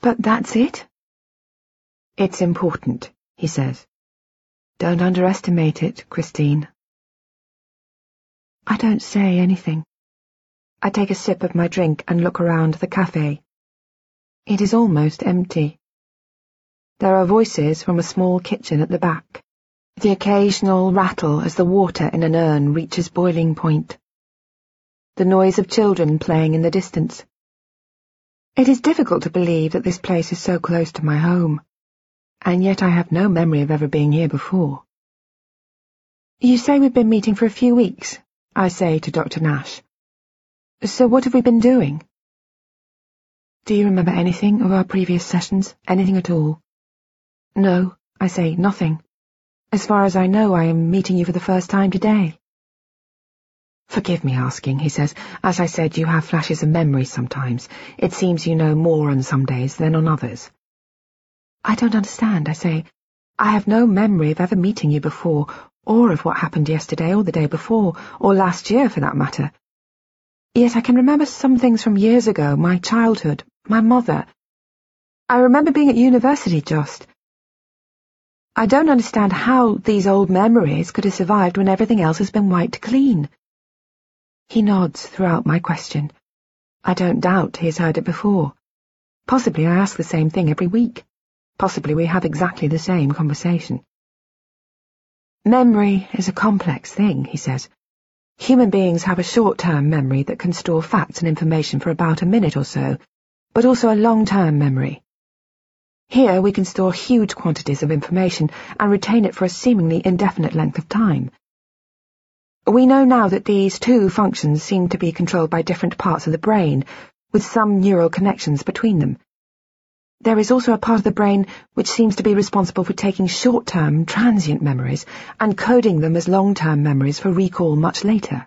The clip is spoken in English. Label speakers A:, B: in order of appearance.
A: But that's it?
B: It's important, he says.
A: Don't underestimate it, Christine. I don't say anything. I take a sip of my drink and look around the cafe. It is almost empty. There are voices from a small kitchen at the back, the occasional rattle as the water in an urn reaches boiling point. The noise of children playing in the distance. It is difficult to believe that this place is so close to my home, and yet I have no memory of ever being here before. You say we've been meeting for a few weeks, I say to Dr. Nash. So what have we been doing? Do you remember anything of our previous sessions? Anything at all? No, I say, nothing. As far as I know, I am meeting you for the first time today. Forgive me asking, he says. As I said, you have flashes of memory sometimes. It seems you know more on some days than on others. I don't understand, I say. I have no memory of ever meeting you before, or of what happened yesterday or the day before, or last year for that matter. Yet I can remember some things from years ago, my childhood, my mother. I remember being at university just. I don't understand how these old memories could have survived when everything else has been wiped clean. He nods throughout my question. I don't doubt he has heard it before. Possibly I ask the same thing every week. Possibly we have exactly the same conversation. Memory is a complex thing, he says. Human beings have a short-term memory that can store facts and information for about a minute or so, but also a long-term memory. Here we can store huge quantities of information and retain it for a seemingly indefinite length of time. We know now that these two functions seem to be controlled by different parts of the brain, with some neural connections between them. There is also a part of the brain which seems to be responsible for taking short-term, transient memories and coding them as long-term memories for recall much later.